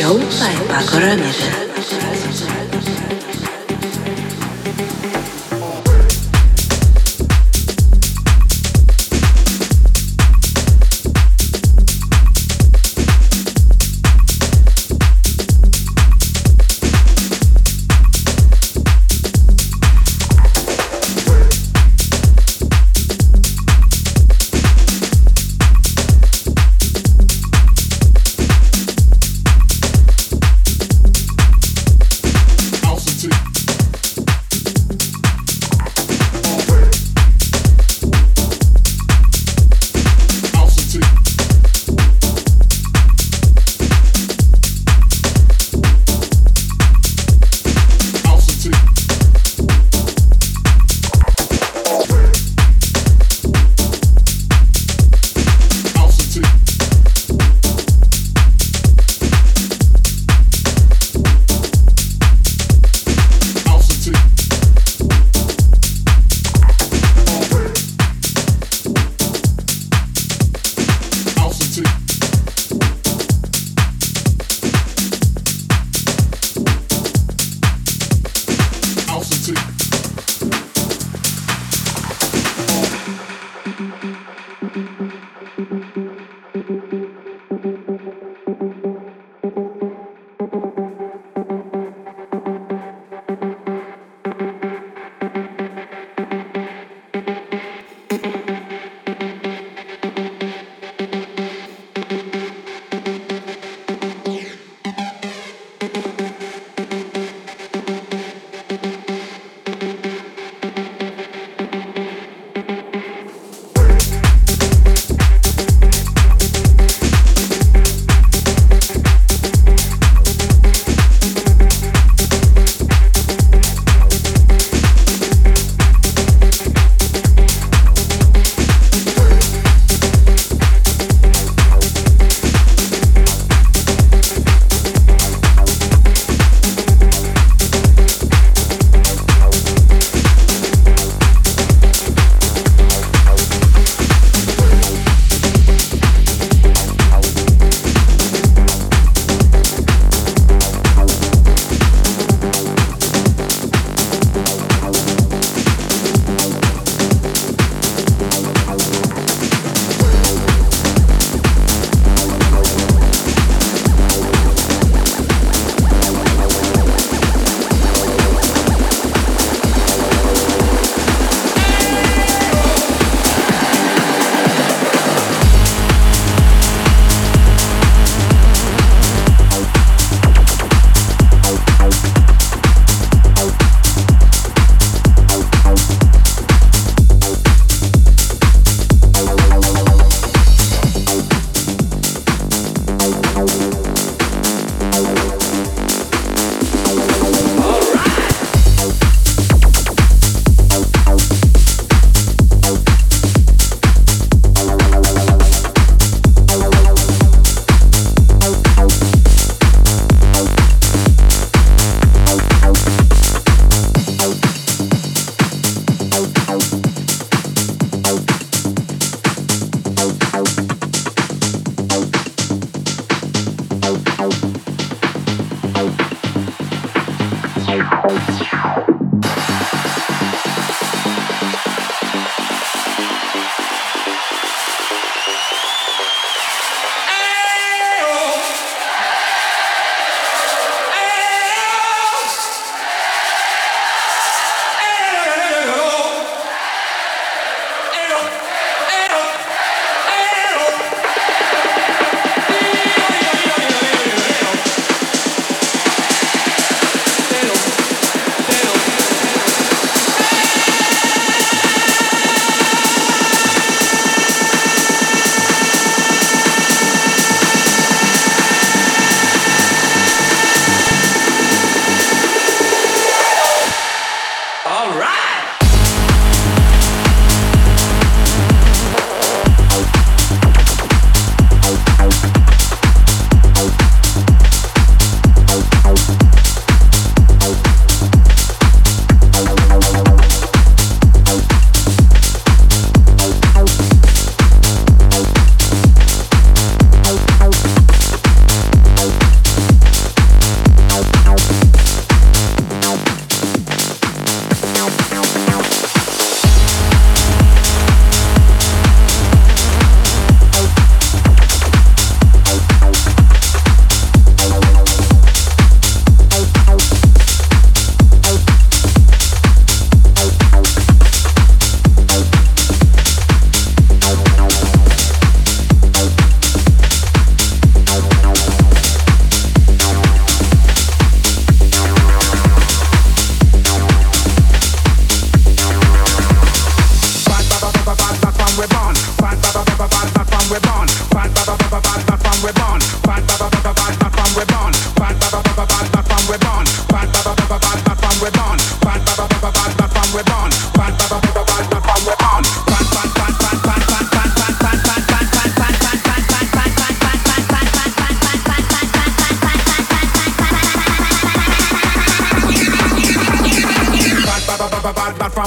Radio Show by Pako Ramirez. Thanks.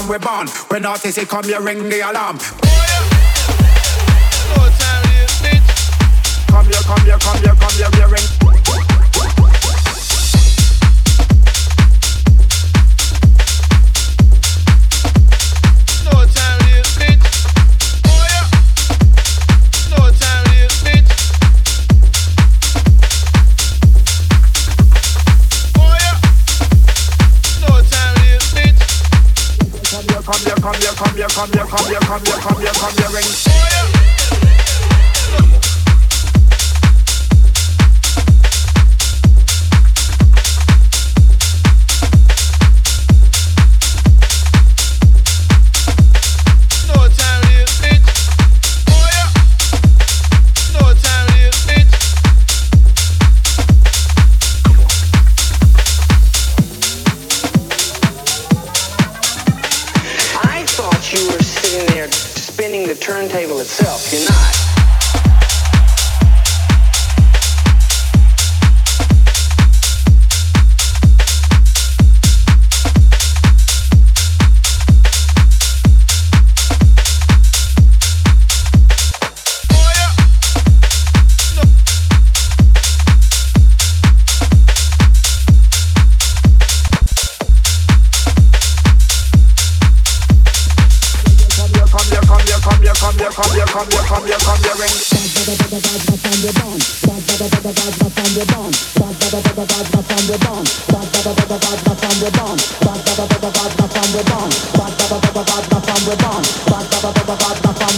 From we born. When artists say come, you ring the alarm. Oh, come here, come here, come here, come here, come here, come here, come here, come here, come here, ring.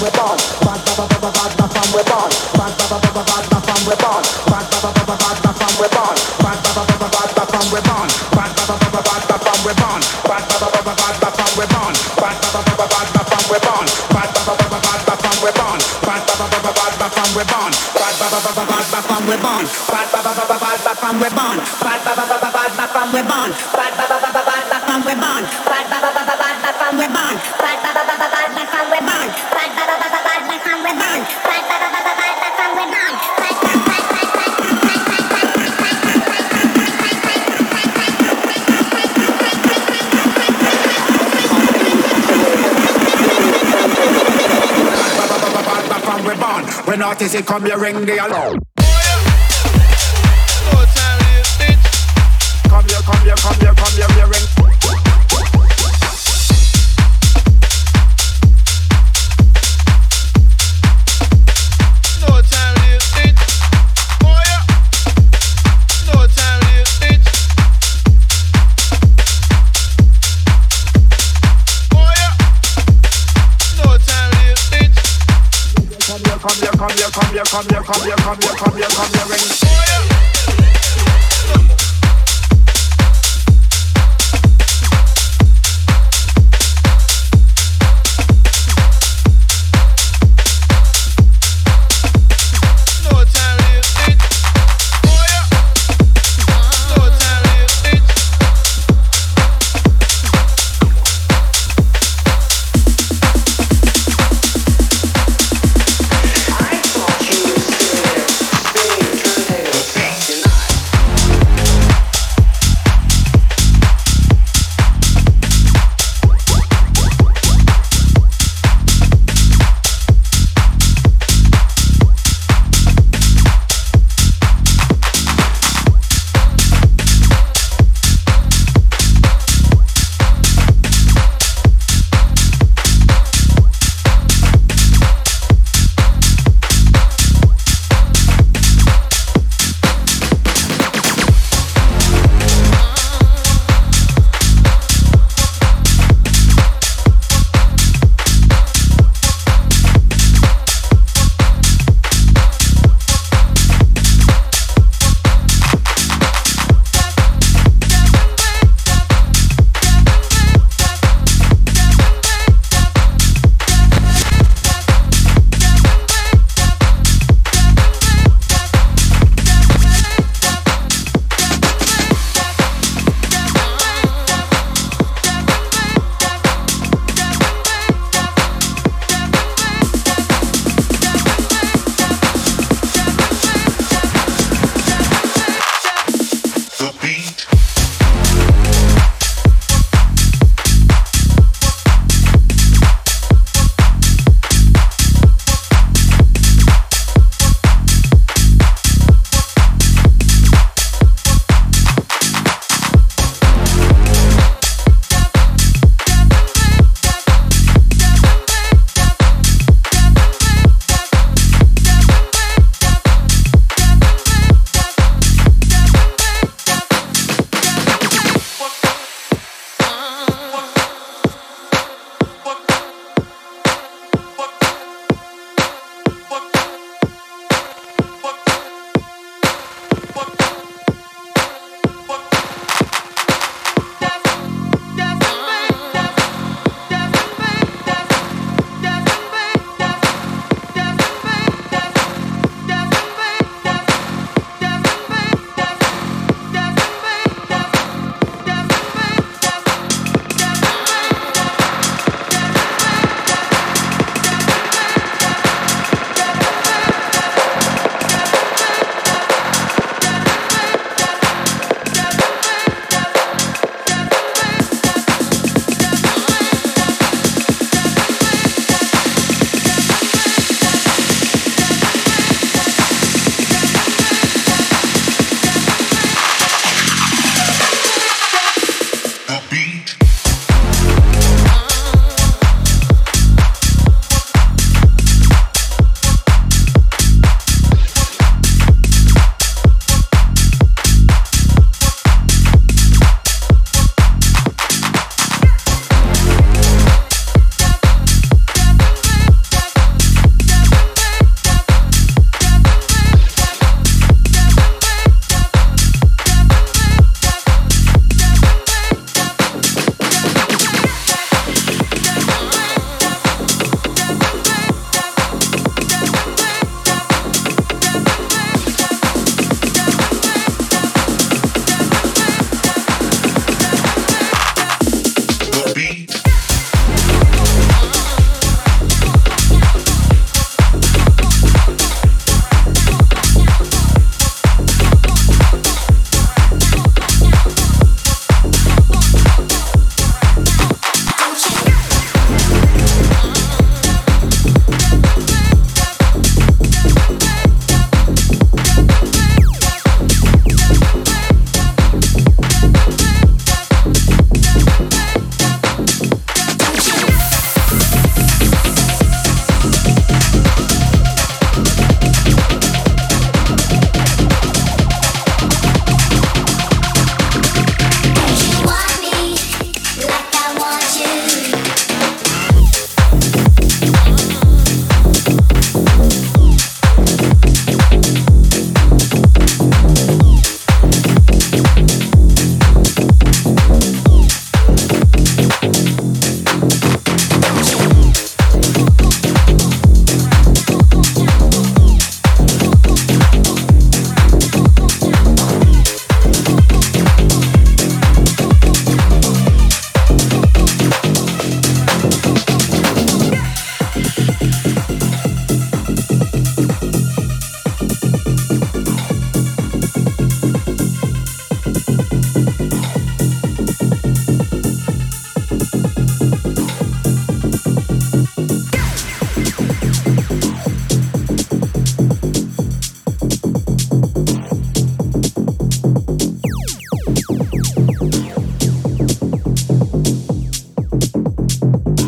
we're on. When artists come, you ring the alarm. Come here, come here, come here, come here, come here.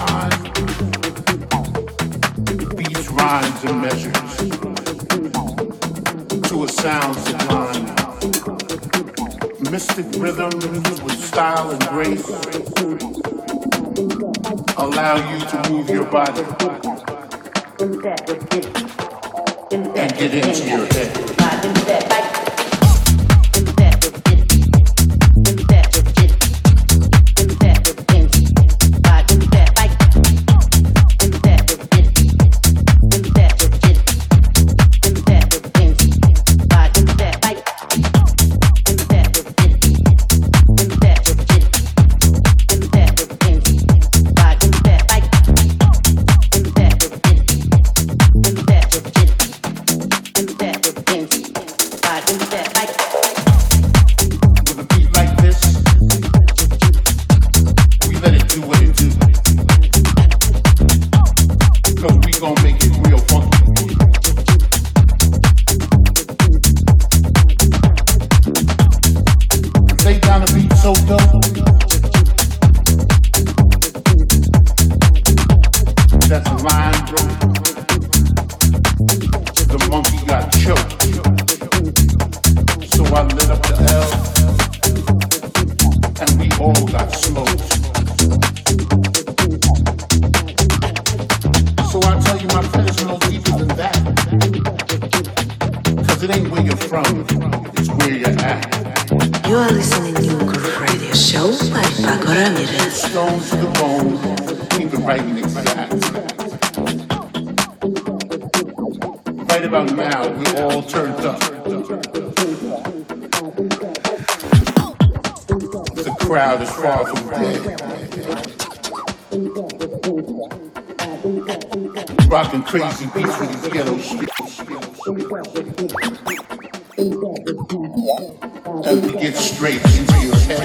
And time. Beats, rhymes, and your body and get into your head. crazy beats from these ghetto streets. And we get straight into your head.